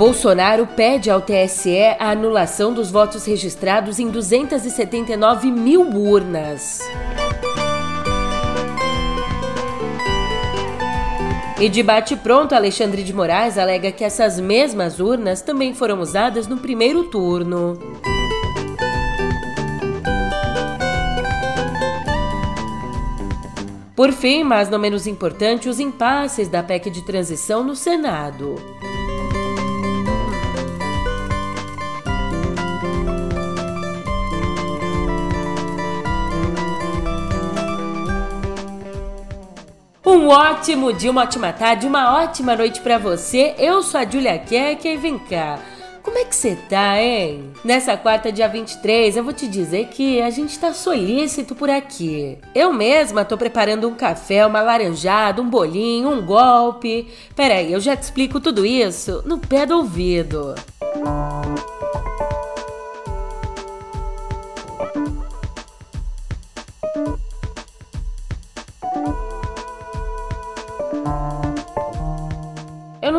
Bolsonaro pede ao TSE a anulação dos votos registrados em 279 mil urnas. E debate pronto, Alexandre de Moraes alega que essas mesmas urnas também foram usadas no primeiro turno. Por fim, mas não menos importante, os impasses da PEC de transição no Senado. Um ótimo dia, uma ótima tarde, uma ótima noite para você. Eu sou a Julia Keck e vem cá. Como é que você tá, hein? Nessa quarta, dia 23, eu vou te dizer que a gente tá solícito por aqui. Eu mesma tô preparando um café, uma laranjada, um bolinho, um golpe. Peraí, eu já te explico tudo isso no pé do ouvido. Música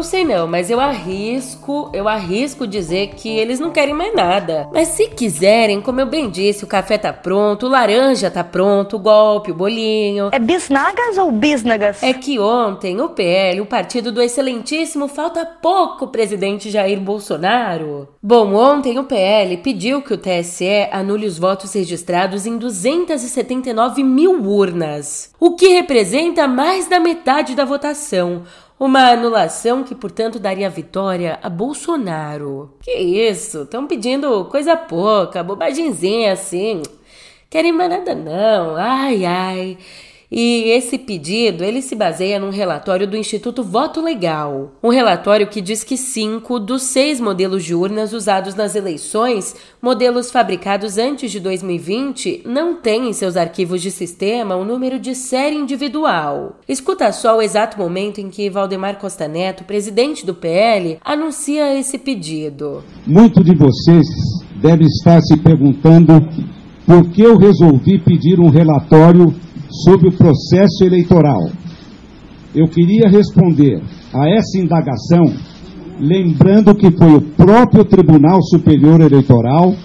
não sei não, mas eu arrisco, eu arrisco dizer que eles não querem mais nada. Mas se quiserem, como eu bem disse, o café tá pronto, o laranja tá pronto, o golpe, o bolinho. É bisnagas ou bisnagas? É que ontem o PL, o partido do excelentíssimo falta pouco presidente Jair Bolsonaro. Bom, ontem o PL pediu que o TSE anule os votos registrados em 279 mil urnas, o que representa mais da metade da votação. Uma anulação que, portanto, daria vitória a Bolsonaro. Que isso? Estão pedindo coisa pouca, bobagemzinha assim. Querem mais nada não. Ai, ai. E esse pedido, ele se baseia num relatório do Instituto Voto Legal. Um relatório que diz que cinco dos seis modelos de urnas usados nas eleições, modelos fabricados antes de 2020, não têm em seus arquivos de sistema o número de série individual. Escuta só o exato momento em que Valdemar Costa Neto, presidente do PL, anuncia esse pedido. Muito de vocês deve estar se perguntando por que eu resolvi pedir um relatório sobre o processo eleitoral. Eu queria responder a essa indagação lembrando que foi o próprio Tribunal Superior Eleitoral,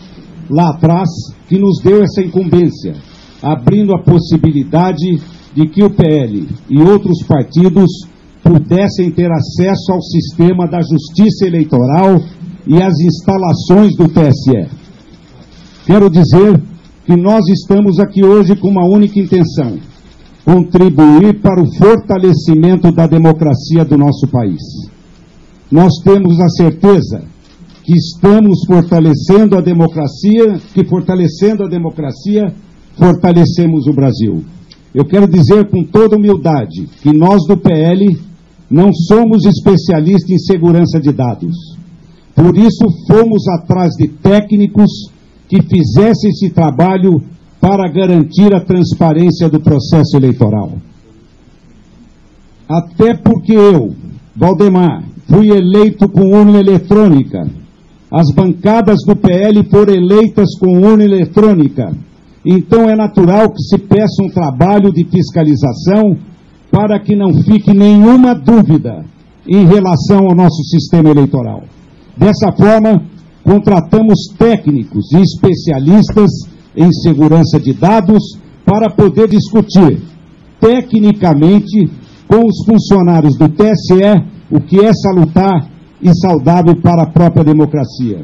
lá atrás, que nos deu essa incumbência, abrindo a possibilidade de que o PL e outros partidos pudessem ter acesso ao sistema da justiça eleitoral e às instalações do TSE. Quero dizer que nós estamos aqui hoje com uma única intenção: contribuir para o fortalecimento da democracia do nosso país. Nós temos a certeza que estamos fortalecendo a democracia, que fortalecendo a democracia, fortalecemos o Brasil. Eu quero dizer com toda humildade que nós do PL não somos especialistas em segurança de dados. Por isso, fomos atrás de técnicos que fizesse esse trabalho para garantir a transparência do processo eleitoral. Até porque eu, Valdemar, fui eleito com urna eletrônica. As bancadas do PL foram eleitas com urna eletrônica. Então é natural que se peça um trabalho de fiscalização para que não fique nenhuma dúvida em relação ao nosso sistema eleitoral. Dessa forma, contratamos técnicos e especialistas em segurança de dados para poder discutir tecnicamente com os funcionários do TSE o que é salutar e saudável para a própria democracia.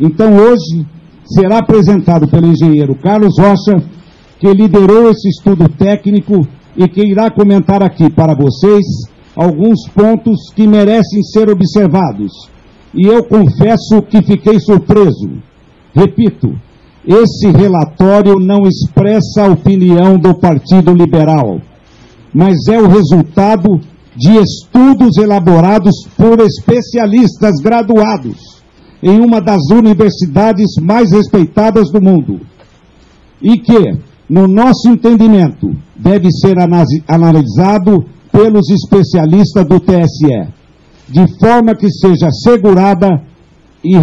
Então, hoje, será apresentado pelo engenheiro Carlos Rocha, que liderou esse estudo técnico e que irá comentar aqui para vocês alguns pontos que merecem ser observados e eu confesso que fiquei surpreso. Repito, esse relatório não expressa a opinião do Partido Liberal, mas é o resultado de estudos elaborados por especialistas graduados em uma das universidades mais respeitadas do mundo e que, no nosso entendimento, deve ser analisado pelos especialistas do TSE de forma que seja assegurada e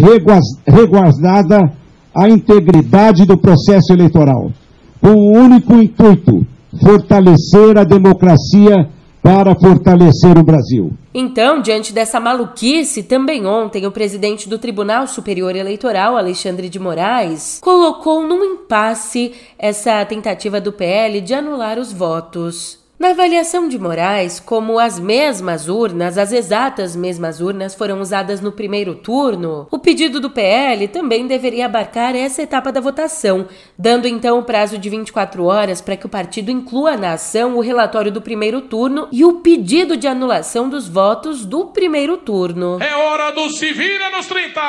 reguardada a integridade do processo eleitoral, com o único intuito, fortalecer a democracia para fortalecer o Brasil. Então, diante dessa maluquice, também ontem o presidente do Tribunal Superior Eleitoral, Alexandre de Moraes, colocou num impasse essa tentativa do PL de anular os votos. Na avaliação de Moraes, como as mesmas urnas, as exatas mesmas urnas foram usadas no primeiro turno, o pedido do PL também deveria abarcar essa etapa da votação, dando então o prazo de 24 horas para que o partido inclua na ação o relatório do primeiro turno e o pedido de anulação dos votos do primeiro turno. É hora do se vira nos 30!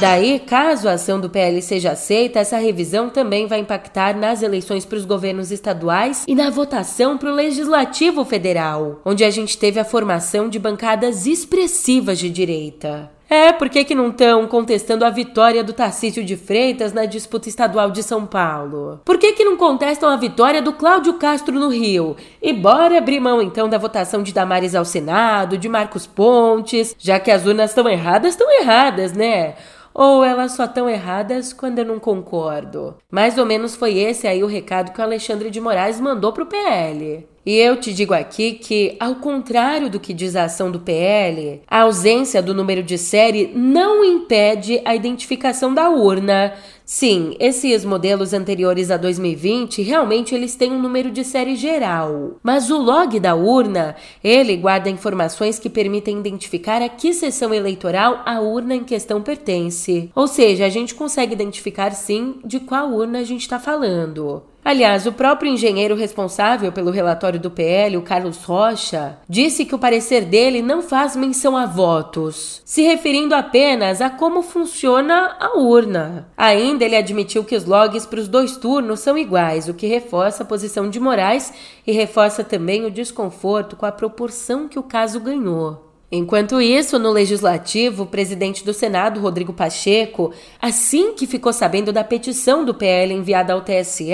Daí, caso a ação do PL seja aceita, essa revisão também vai impactar nas eleições para os governos estaduais e na votação para o Legislativo Federal, onde a gente teve a formação de bancadas expressivas de direita. É, por que, que não estão contestando a vitória do Tarcísio de Freitas na disputa estadual de São Paulo? Por que, que não contestam a vitória do Cláudio Castro no Rio? E bora abrir mão então da votação de Damares ao Senado, de Marcos Pontes, já que as urnas estão erradas, estão erradas, né? Ou elas só estão erradas quando eu não concordo? Mais ou menos foi esse aí o recado que o Alexandre de Moraes mandou pro PL. E eu te digo aqui que, ao contrário do que diz a ação do PL, a ausência do número de série não impede a identificação da urna. Sim, esses modelos anteriores a 2020 realmente eles têm um número de série geral, mas o log da urna, ele guarda informações que permitem identificar a que seção eleitoral a urna em questão pertence. Ou seja, a gente consegue identificar sim de qual urna a gente está falando. Aliás, o próprio engenheiro responsável pelo relatório do PL, o Carlos Rocha, disse que o parecer dele não faz menção a votos, se referindo apenas a como funciona a urna. Ainda ele admitiu que os logs para os dois turnos são iguais, o que reforça a posição de Moraes e reforça também o desconforto com a proporção que o caso ganhou. Enquanto isso, no Legislativo, o presidente do Senado, Rodrigo Pacheco, assim que ficou sabendo da petição do PL enviada ao TSE,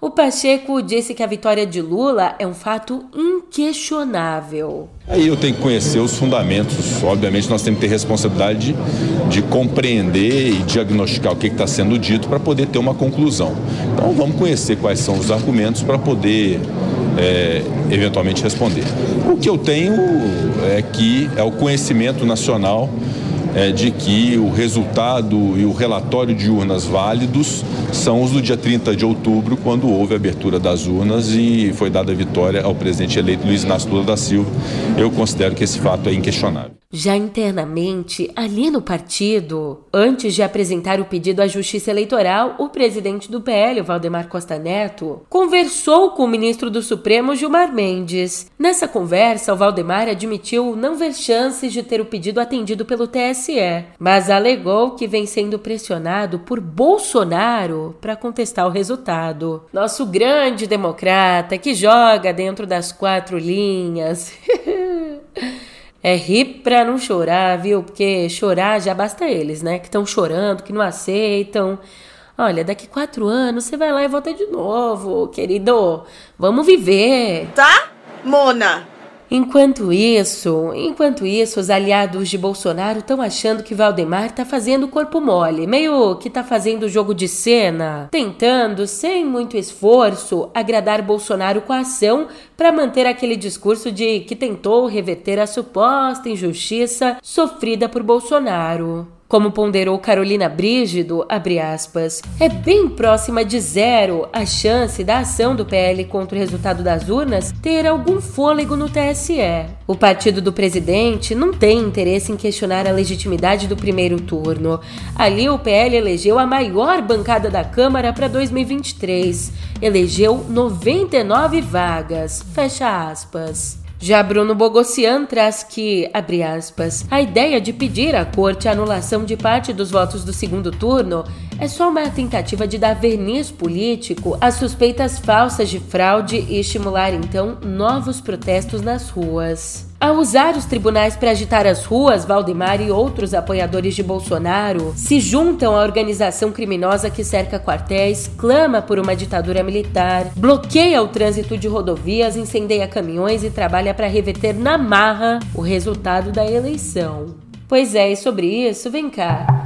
o Pacheco disse que a vitória de Lula é um fato inquestionável. Aí eu tenho que conhecer os fundamentos. Obviamente, nós temos que ter responsabilidade de, de compreender e diagnosticar o que está sendo dito para poder ter uma conclusão. Então, vamos conhecer quais são os argumentos para poder é, eventualmente responder. O que eu tenho é que é o conhecimento nacional é, de que o resultado e o relatório de urnas válidos são os do dia 30 de outubro, quando houve a abertura das urnas e foi dada a vitória ao presidente eleito Luiz Inácio Lula da Silva. Eu considero que esse fato é inquestionável. Já internamente, ali no partido, antes de apresentar o pedido à Justiça Eleitoral, o presidente do PL, Valdemar Costa Neto, conversou com o ministro do Supremo, Gilmar Mendes. Nessa conversa, o Valdemar admitiu não ver chances de ter o pedido atendido pelo TSE, mas alegou que vem sendo pressionado por Bolsonaro para contestar o resultado. Nosso grande democrata que joga dentro das quatro linhas. É rir pra não chorar, viu? Porque chorar já basta eles, né? Que estão chorando, que não aceitam. Olha, daqui quatro anos você vai lá e volta de novo, querido. Vamos viver. Tá, Mona? Enquanto isso, enquanto isso, os aliados de Bolsonaro estão achando que Valdemar tá fazendo corpo mole, meio que tá fazendo jogo de cena, tentando, sem muito esforço, agradar Bolsonaro com a ação para manter aquele discurso de que tentou reverter a suposta injustiça sofrida por Bolsonaro. Como ponderou Carolina Brígido, aspas, é bem próxima de zero a chance da ação do PL contra o resultado das urnas ter algum fôlego no TSE. O partido do presidente não tem interesse em questionar a legitimidade do primeiro turno. Ali, o PL elegeu a maior bancada da Câmara para 2023. Elegeu 99 vagas. Fecha aspas. Já Bruno Bogossian traz que, abre aspas, a ideia de pedir à corte a anulação de parte dos votos do segundo turno é só uma tentativa de dar verniz político às suspeitas falsas de fraude e estimular então novos protestos nas ruas. Ao usar os tribunais para agitar as ruas, Valdemar e outros apoiadores de Bolsonaro se juntam à organização criminosa que cerca quartéis, clama por uma ditadura militar, bloqueia o trânsito de rodovias, incendeia caminhões e trabalha para reverter na marra o resultado da eleição. Pois é, e sobre isso, vem cá.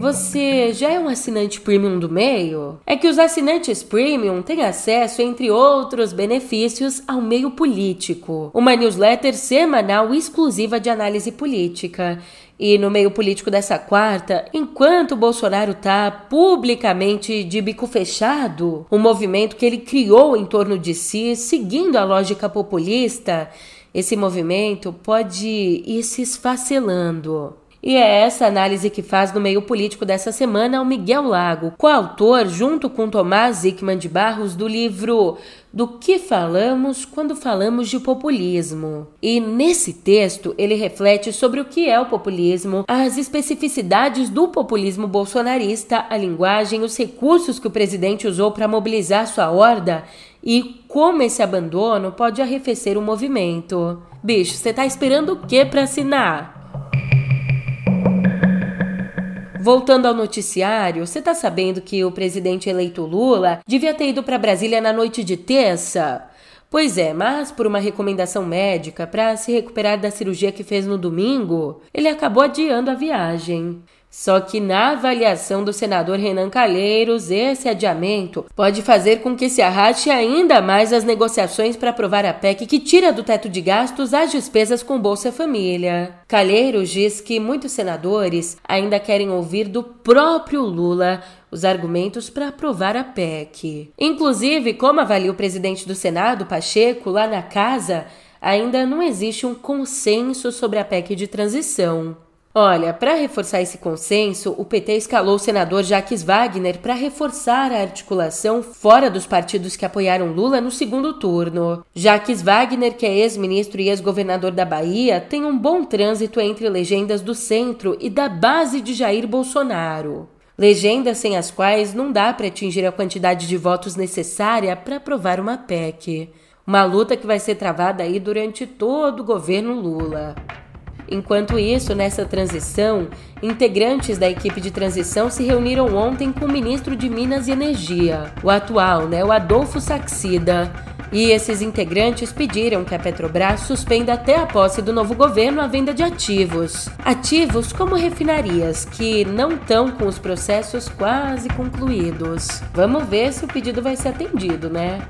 Você já é um assinante premium do meio? É que os assinantes premium têm acesso, entre outros benefícios, ao meio político, uma newsletter semanal exclusiva de análise política. E no meio político dessa quarta, enquanto Bolsonaro tá publicamente de bico fechado, o movimento que ele criou em torno de si, seguindo a lógica populista, esse movimento pode ir se esfacelando. E é essa análise que faz no meio político dessa semana o Miguel Lago, coautor, junto com Tomás Zickman de Barros, do livro Do que falamos quando falamos de populismo. E nesse texto ele reflete sobre o que é o populismo, as especificidades do populismo bolsonarista, a linguagem, os recursos que o presidente usou para mobilizar sua horda e como esse abandono pode arrefecer o movimento. Bicho, você tá esperando o que para assinar? Voltando ao noticiário, você tá sabendo que o presidente eleito Lula devia ter ido para Brasília na noite de terça? Pois é, mas por uma recomendação médica para se recuperar da cirurgia que fez no domingo, ele acabou adiando a viagem. Só que na avaliação do senador Renan Calheiros, esse adiamento pode fazer com que se arraste ainda mais as negociações para aprovar a PEC que tira do teto de gastos as despesas com Bolsa Família. Calheiros diz que muitos senadores ainda querem ouvir do próprio Lula os argumentos para aprovar a PEC. Inclusive, como avalia o presidente do Senado, Pacheco, lá na casa, ainda não existe um consenso sobre a PEC de transição. Olha, para reforçar esse consenso, o PT escalou o senador Jaques Wagner para reforçar a articulação fora dos partidos que apoiaram Lula no segundo turno. Jaques Wagner, que é ex-ministro e ex-governador da Bahia, tem um bom trânsito entre legendas do centro e da base de Jair Bolsonaro. Legendas sem as quais não dá para atingir a quantidade de votos necessária para aprovar uma PEC. Uma luta que vai ser travada aí durante todo o governo Lula. Enquanto isso, nessa transição, integrantes da equipe de transição se reuniram ontem com o ministro de Minas e Energia, o atual, né, o Adolfo Saxida. E esses integrantes pediram que a Petrobras suspenda até a posse do novo governo a venda de ativos. Ativos como refinarias, que não estão com os processos quase concluídos. Vamos ver se o pedido vai ser atendido, né?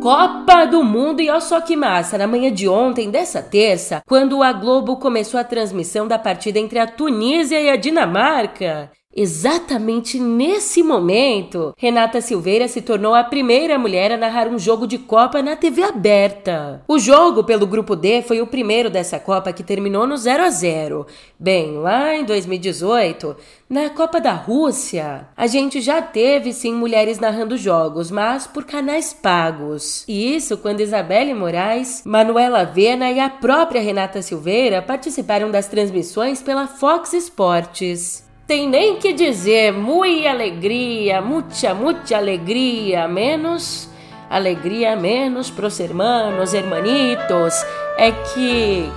Copa do Mundo e olha só que massa, na manhã de ontem, dessa terça, quando a Globo começou a transmissão da partida entre a Tunísia e a Dinamarca. Exatamente nesse momento, Renata Silveira se tornou a primeira mulher a narrar um jogo de Copa na TV aberta. O jogo pelo grupo D foi o primeiro dessa Copa que terminou no 0 a 0. Bem, lá em 2018, na Copa da Rússia, a gente já teve sim mulheres narrando jogos, mas por canais pagos. E isso quando Isabelle Moraes, Manuela Vena e a própria Renata Silveira participaram das transmissões pela Fox Sports tem nem que dizer muito alegria, muita, muita alegria, menos alegria menos pros hermanos, hermanitos, é que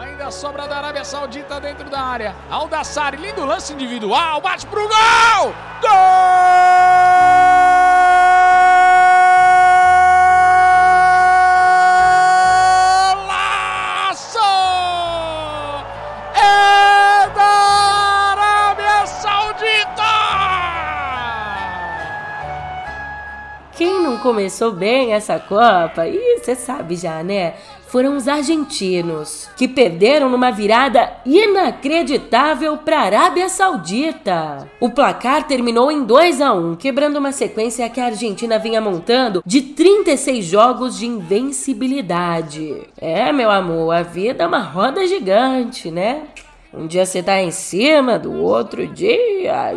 Ainda sobra da Arábia Saudita dentro da área. Aldassari, lindo lance individual, bate pro gol! Gol! Começou bem essa Copa, e você sabe já, né? Foram os argentinos, que perderam numa virada inacreditável para a Arábia Saudita. O placar terminou em 2 a 1, quebrando uma sequência que a Argentina vinha montando de 36 jogos de invencibilidade. É, meu amor, a vida é uma roda gigante, né? Um dia você tá em cima, do outro dia.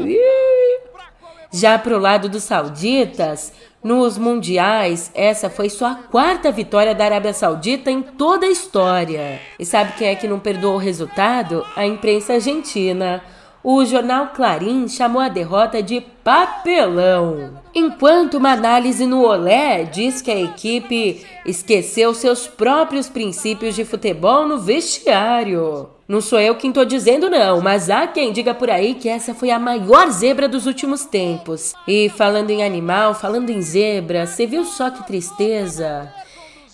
Já pro lado dos sauditas, nos mundiais, essa foi só a quarta vitória da Arábia Saudita em toda a história. E sabe quem é que não perdoou o resultado? A imprensa argentina. O jornal Clarim chamou a derrota de papelão. Enquanto uma análise no Olé diz que a equipe esqueceu seus próprios princípios de futebol no vestiário. Não sou eu quem tô dizendo não, mas há quem diga por aí que essa foi a maior zebra dos últimos tempos. E falando em animal, falando em zebra, você viu só que tristeza?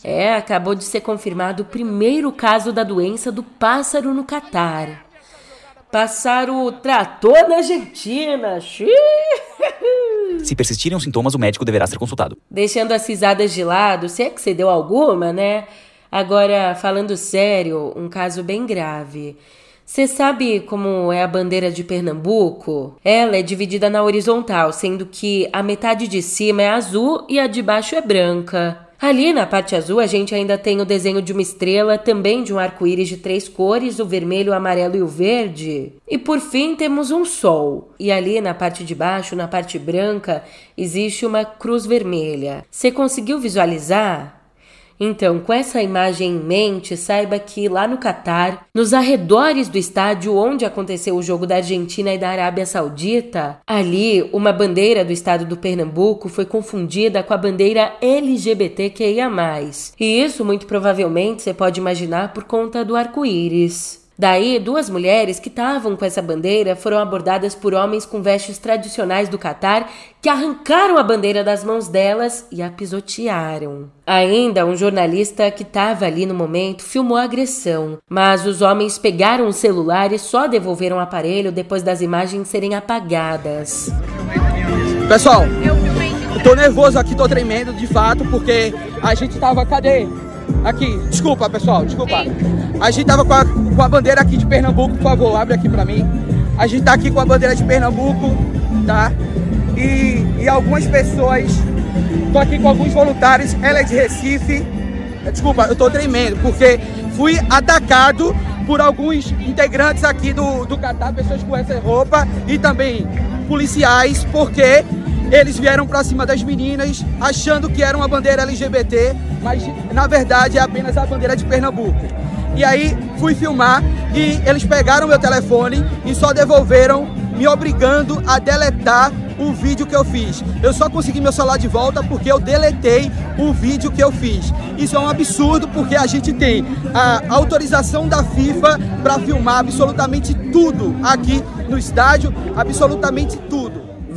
É, acabou de ser confirmado o primeiro caso da doença do pássaro no Catar. Passar o trator na Argentina. Se persistirem os sintomas, o médico deverá ser consultado. Deixando as risadas de lado, se é que você deu alguma, né? Agora, falando sério, um caso bem grave. Você sabe como é a bandeira de Pernambuco? Ela é dividida na horizontal, sendo que a metade de cima é azul e a de baixo é branca. Ali na parte azul a gente ainda tem o desenho de uma estrela, também de um arco-íris de três cores, o vermelho, o amarelo e o verde. E por fim temos um sol. E ali na parte de baixo, na parte branca, existe uma cruz vermelha. Você conseguiu visualizar? Então, com essa imagem em mente, saiba que lá no Catar, nos arredores do estádio onde aconteceu o jogo da Argentina e da Arábia Saudita, ali uma bandeira do estado do Pernambuco foi confundida com a bandeira LGBTQIA. E isso muito provavelmente você pode imaginar por conta do arco-íris. Daí, duas mulheres que estavam com essa bandeira foram abordadas por homens com vestes tradicionais do Catar que arrancaram a bandeira das mãos delas e a pisotearam. Ainda, um jornalista que estava ali no momento filmou a agressão, mas os homens pegaram o celular e só devolveram o aparelho depois das imagens serem apagadas. Pessoal, eu tô nervoso aqui, tô tremendo de fato, porque a gente tava. Cadê? Aqui, desculpa pessoal, desculpa. A gente tava com a, com a bandeira aqui de Pernambuco, por favor, abre aqui pra mim. A gente tá aqui com a bandeira de Pernambuco, tá? E, e algumas pessoas, tô aqui com alguns voluntários, ela é de Recife. Desculpa, eu tô tremendo, porque fui atacado por alguns integrantes aqui do, do Catar, pessoas com essa roupa e também policiais, porque eles vieram para cima das meninas achando que era uma bandeira LGBT, mas na verdade é apenas a bandeira de Pernambuco. E aí fui filmar e eles pegaram meu telefone e só devolveram, me obrigando a deletar o vídeo que eu fiz. Eu só consegui meu celular de volta porque eu deletei o vídeo que eu fiz. Isso é um absurdo porque a gente tem a autorização da FIFA para filmar absolutamente tudo aqui no estádio, absolutamente tudo.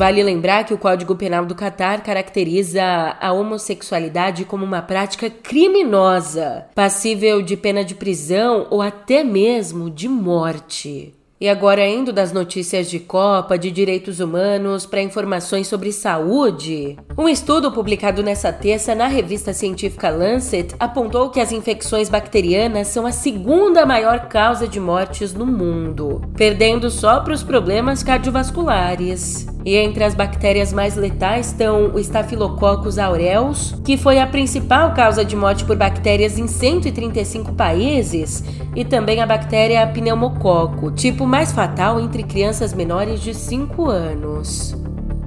Vale lembrar que o Código Penal do Catar caracteriza a homossexualidade como uma prática criminosa, passível de pena de prisão ou até mesmo de morte. E agora, indo das notícias de Copa, de direitos humanos, para informações sobre saúde, um estudo publicado nessa terça na revista científica Lancet apontou que as infecções bacterianas são a segunda maior causa de mortes no mundo, perdendo só para os problemas cardiovasculares. E entre as bactérias mais letais estão o Staphylococcus aureus, que foi a principal causa de morte por bactérias em 135 países, e também a bactéria pneumococo, tipo mais fatal entre crianças menores de 5 anos.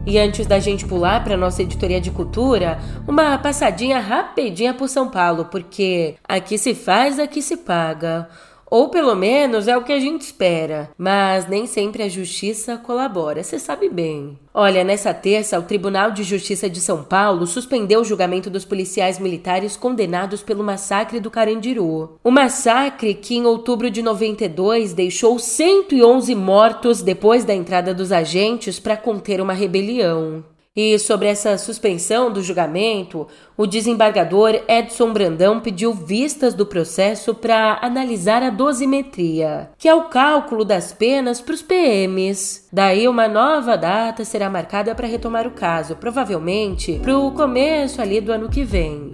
E antes da gente pular para nossa editoria de cultura, uma passadinha rapidinha por São Paulo, porque aqui se faz, aqui se paga. Ou pelo menos é o que a gente espera, mas nem sempre a justiça colabora, você sabe bem. Olha, nessa terça, o Tribunal de Justiça de São Paulo suspendeu o julgamento dos policiais militares condenados pelo massacre do Carandiru. O massacre que em outubro de 92 deixou 111 mortos depois da entrada dos agentes para conter uma rebelião. E sobre essa suspensão do julgamento, o desembargador Edson Brandão pediu vistas do processo para analisar a dosimetria, que é o cálculo das penas para os PMs. Daí, uma nova data será marcada para retomar o caso, provavelmente para o começo ali do ano que vem.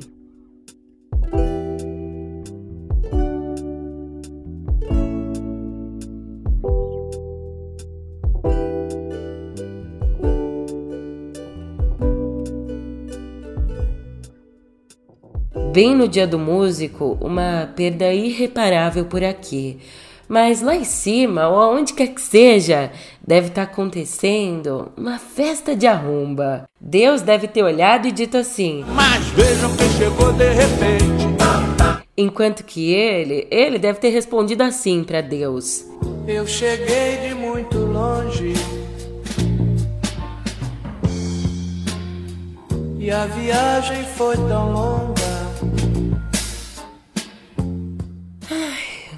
Bem no dia do músico, uma perda irreparável por aqui. Mas lá em cima, ou aonde quer que seja, deve estar tá acontecendo uma festa de arromba. Deus deve ter olhado e dito assim: Mas vejam quem chegou de repente. Enquanto que ele, ele deve ter respondido assim para Deus: Eu cheguei de muito longe. E a viagem foi tão longa.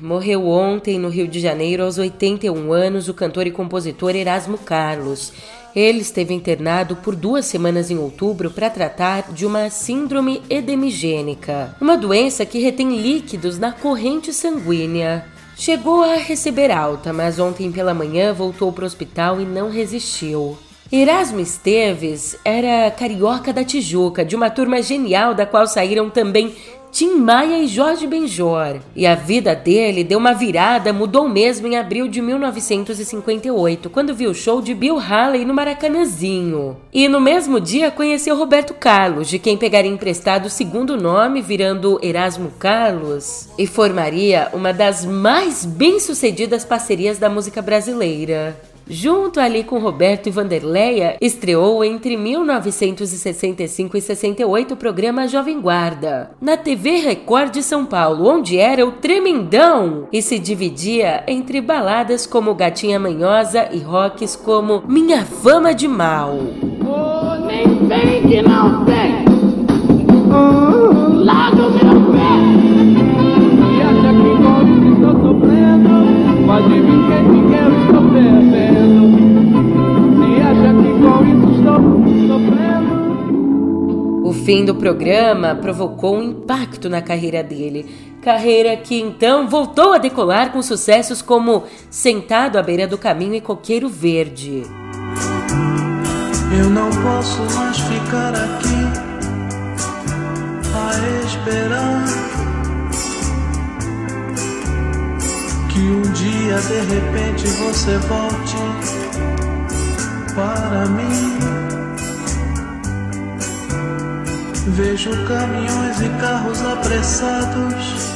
Morreu ontem no Rio de Janeiro aos 81 anos o cantor e compositor Erasmo Carlos. Ele esteve internado por duas semanas em outubro para tratar de uma síndrome edemigênica, uma doença que retém líquidos na corrente sanguínea. Chegou a receber alta, mas ontem pela manhã voltou para o hospital e não resistiu. Erasmo Esteves era carioca da Tijuca, de uma turma genial da qual saíram também Tim Maia e Jorge Benjor. E a vida dele deu uma virada, mudou mesmo em abril de 1958, quando viu o show de Bill Haley no Maracanãzinho. E no mesmo dia conheceu Roberto Carlos, de quem pegaria emprestado o segundo nome, virando Erasmo Carlos, e formaria uma das mais bem-sucedidas parcerias da música brasileira. Junto ali com Roberto e Vanderleia, estreou entre 1965 e 68 o programa Jovem Guarda, na TV Record de São Paulo, onde era o Tremendão e se dividia entre baladas como Gatinha Manhosa e rocks como Minha Fama de Mal. Pode vir que te quero, estou perdendo. O fim do programa provocou um impacto na carreira dele. Carreira que então voltou a decolar com sucessos como Sentado à beira do caminho e Coqueiro Verde. Eu não posso mais ficar aqui a esperar que um dia de repente você volte para mim. Vejo caminhões e carros apressados.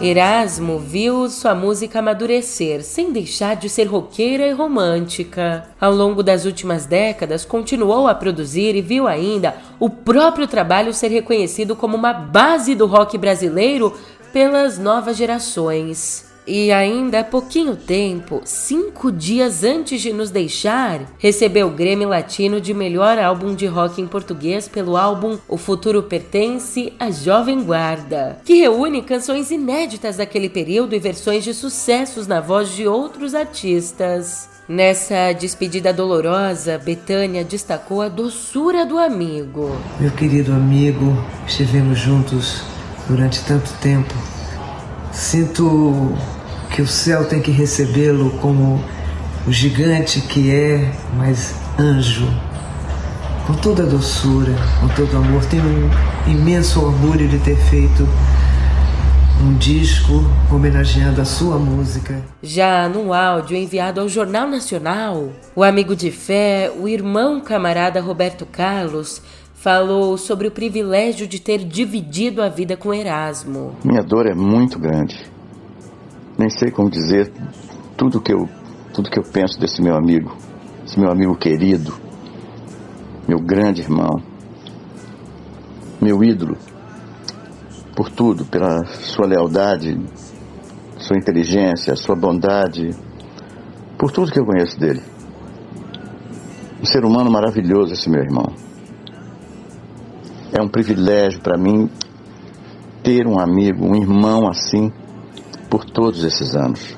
Erasmo viu sua música amadurecer, sem deixar de ser roqueira e romântica. Ao longo das últimas décadas, continuou a produzir e viu ainda o próprio trabalho ser reconhecido como uma base do rock brasileiro pelas novas gerações. E ainda há pouquinho tempo, cinco dias antes de nos deixar, recebeu o Grêmio Latino de melhor álbum de rock em português pelo álbum O Futuro Pertence à Jovem Guarda, que reúne canções inéditas daquele período e versões de sucessos na voz de outros artistas. Nessa despedida dolorosa, Betânia destacou a doçura do amigo. Meu querido amigo, estivemos juntos durante tanto tempo. Sinto que o céu tem que recebê-lo como o gigante que é, mas anjo, com toda a doçura, com todo o amor. Tenho um imenso orgulho de ter feito um disco homenageando a sua música. Já no áudio enviado ao Jornal Nacional, o amigo de fé, o irmão camarada Roberto Carlos, falou sobre o privilégio de ter dividido a vida com Erasmo. Minha dor é muito grande nem sei como dizer tudo que eu tudo que eu penso desse meu amigo, esse meu amigo querido, meu grande irmão, meu ídolo, por tudo, pela sua lealdade, sua inteligência, sua bondade, por tudo que eu conheço dele. Um ser humano maravilhoso esse meu irmão. É um privilégio para mim ter um amigo, um irmão assim por todos esses anos.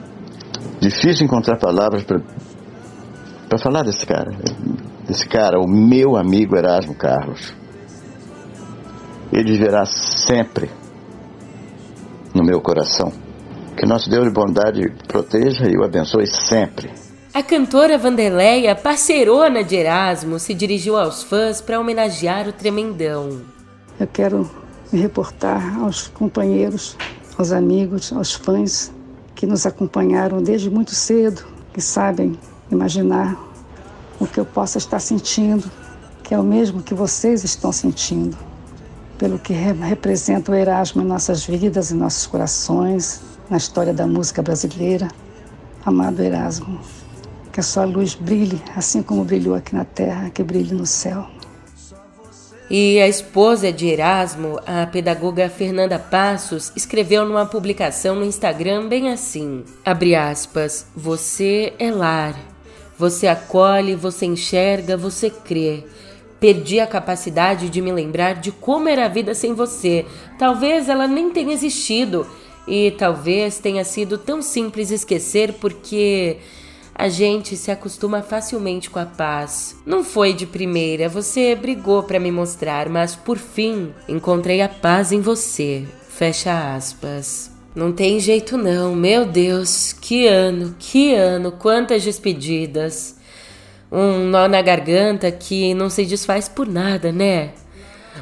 Difícil encontrar palavras para falar desse cara. Desse cara, o meu amigo Erasmo Carlos. Ele viverá sempre no meu coração. Que nosso Deus de bondade proteja e o abençoe sempre. A cantora Vanderleia, parceirona de Erasmo, se dirigiu aos fãs para homenagear o Tremendão. Eu quero me reportar aos companheiros aos amigos, aos fãs que nos acompanharam desde muito cedo, que sabem imaginar o que eu possa estar sentindo, que é o mesmo que vocês estão sentindo, pelo que representa o Erasmo em nossas vidas, em nossos corações, na história da música brasileira. Amado Erasmo, que a sua luz brilhe, assim como brilhou aqui na terra, que brilhe no céu. E a esposa de Erasmo, a pedagoga Fernanda Passos, escreveu numa publicação no Instagram bem assim: abre aspas, você é lar. Você acolhe, você enxerga, você crê. Perdi a capacidade de me lembrar de como era a vida sem você. Talvez ela nem tenha existido. E talvez tenha sido tão simples esquecer porque a gente se acostuma facilmente com a paz. Não foi de primeira, você brigou para me mostrar, mas por fim encontrei a paz em você. Fecha aspas. Não tem jeito não, meu Deus, que ano, que ano, quantas despedidas. Um nó na garganta que não se desfaz por nada, né?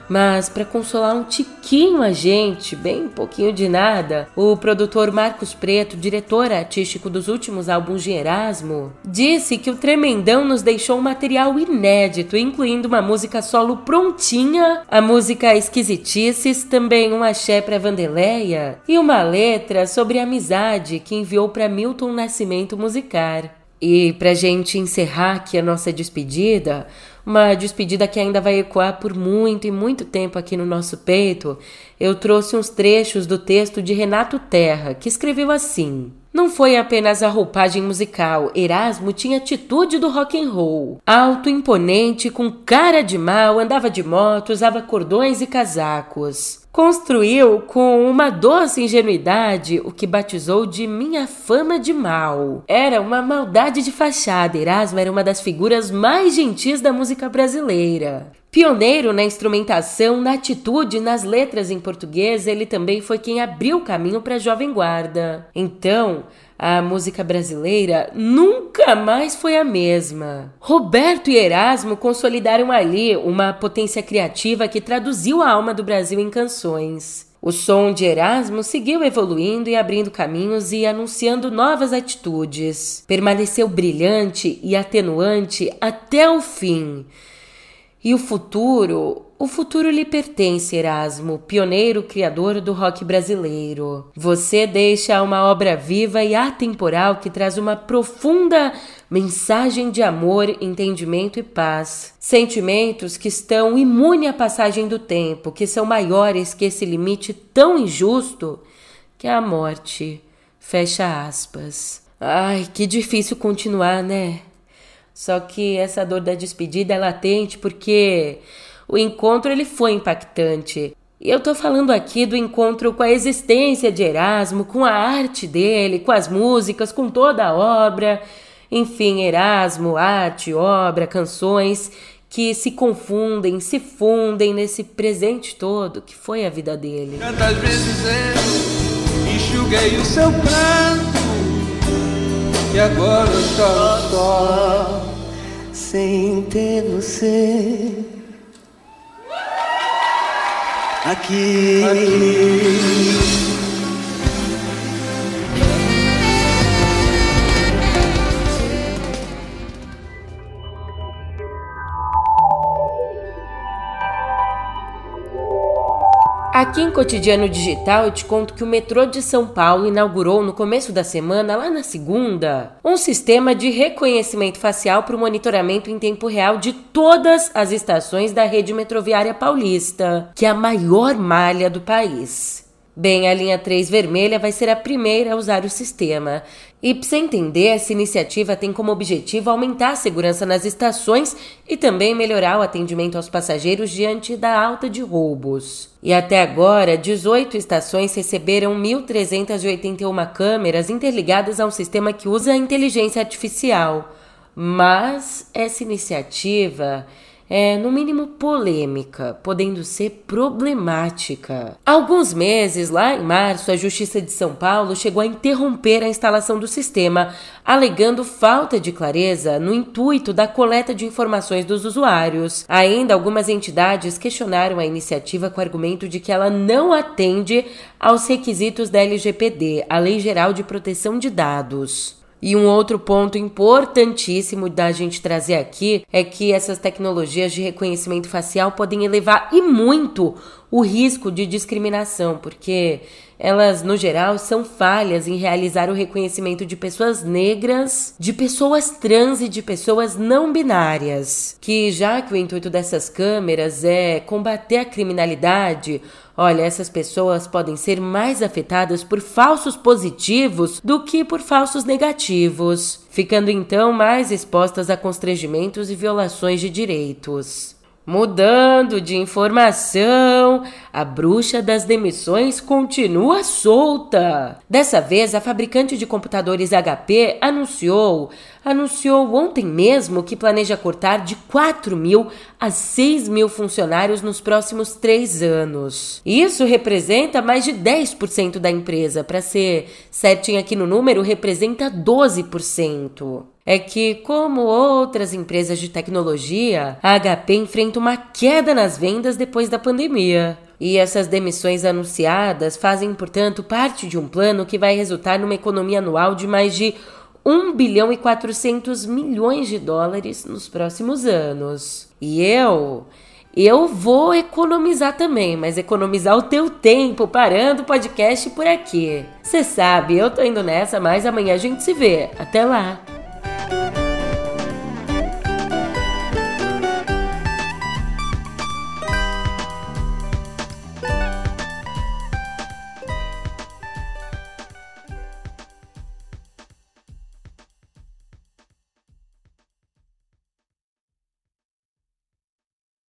Mas para consolar um tiquinho a gente, bem um pouquinho de nada, o produtor Marcos Preto, diretor artístico dos últimos álbuns de Erasmo, disse que o Tremendão nos deixou um material inédito, incluindo uma música solo prontinha, a música Esquisitices, também um axé para Vandeleia e uma letra sobre amizade que enviou para Milton Nascimento musicar. E pra gente encerrar aqui a nossa despedida, uma despedida que ainda vai ecoar por muito e muito tempo aqui no nosso peito, eu trouxe uns trechos do texto de Renato Terra, que escreveu assim: não foi apenas a roupagem musical, Erasmo tinha atitude do rock and roll. Alto, imponente, com cara de mal, andava de moto, usava cordões e casacos. Construiu com uma doce ingenuidade o que batizou de minha fama de mal. Era uma maldade de fachada. Erasmo era uma das figuras mais gentis da música brasileira. Pioneiro na instrumentação, na atitude, nas letras em português, ele também foi quem abriu o caminho para a Jovem Guarda. Então, a música brasileira nunca mais foi a mesma. Roberto e Erasmo consolidaram ali uma potência criativa que traduziu a alma do Brasil em canções. O som de Erasmo seguiu evoluindo e abrindo caminhos e anunciando novas atitudes. Permaneceu brilhante e atenuante até o fim. E o futuro, o futuro lhe pertence, Erasmo, pioneiro criador do rock brasileiro. Você deixa uma obra viva e atemporal que traz uma profunda mensagem de amor, entendimento e paz. Sentimentos que estão imunes à passagem do tempo, que são maiores que esse limite tão injusto que é a morte. Fecha aspas. Ai, que difícil continuar, né? Só que essa dor da despedida é latente porque o encontro ele foi impactante. E eu tô falando aqui do encontro com a existência de Erasmo, com a arte dele, com as músicas, com toda a obra. Enfim, Erasmo, arte, obra, canções que se confundem, se fundem nesse presente todo que foi a vida dele. Tantas vezes eu enxuguei o seu pranto e agora eu choro só sem ter você aqui. aqui. Aqui em Cotidiano Digital eu te conto que o metrô de São Paulo inaugurou no começo da semana, lá na segunda, um sistema de reconhecimento facial para o monitoramento em tempo real de todas as estações da rede metroviária paulista, que é a maior malha do país. Bem, a linha 3 vermelha vai ser a primeira a usar o sistema. E para entender, essa iniciativa tem como objetivo aumentar a segurança nas estações e também melhorar o atendimento aos passageiros diante da alta de roubos. E até agora, 18 estações receberam 1.381 câmeras interligadas a um sistema que usa inteligência artificial. Mas essa iniciativa é, no mínimo, polêmica, podendo ser problemática. Há alguns meses, lá em março, a Justiça de São Paulo chegou a interromper a instalação do sistema, alegando falta de clareza no intuito da coleta de informações dos usuários. Ainda, algumas entidades questionaram a iniciativa com o argumento de que ela não atende aos requisitos da LGPD, a Lei Geral de Proteção de Dados. E um outro ponto importantíssimo da gente trazer aqui é que essas tecnologias de reconhecimento facial podem elevar e muito o risco de discriminação, porque elas, no geral, são falhas em realizar o reconhecimento de pessoas negras, de pessoas trans e de pessoas não binárias. Que já que o intuito dessas câmeras é combater a criminalidade, Olha, essas pessoas podem ser mais afetadas por falsos positivos do que por falsos negativos, ficando então mais expostas a constrangimentos e violações de direitos. Mudando de informação, a bruxa das demissões continua solta. Dessa vez, a fabricante de computadores HP anunciou, anunciou ontem mesmo que planeja cortar de 4 mil a 6 mil funcionários nos próximos três anos. Isso representa mais de 10% da empresa. Para ser certinho aqui no número, representa 12% é que, como outras empresas de tecnologia, a HP enfrenta uma queda nas vendas depois da pandemia. E essas demissões anunciadas fazem, portanto, parte de um plano que vai resultar numa economia anual de mais de 1 bilhão e 400 milhões de dólares nos próximos anos. E eu, eu vou economizar também, mas economizar o teu tempo parando o podcast por aqui. Você sabe, eu tô indo nessa, mas amanhã a gente se vê. Até lá.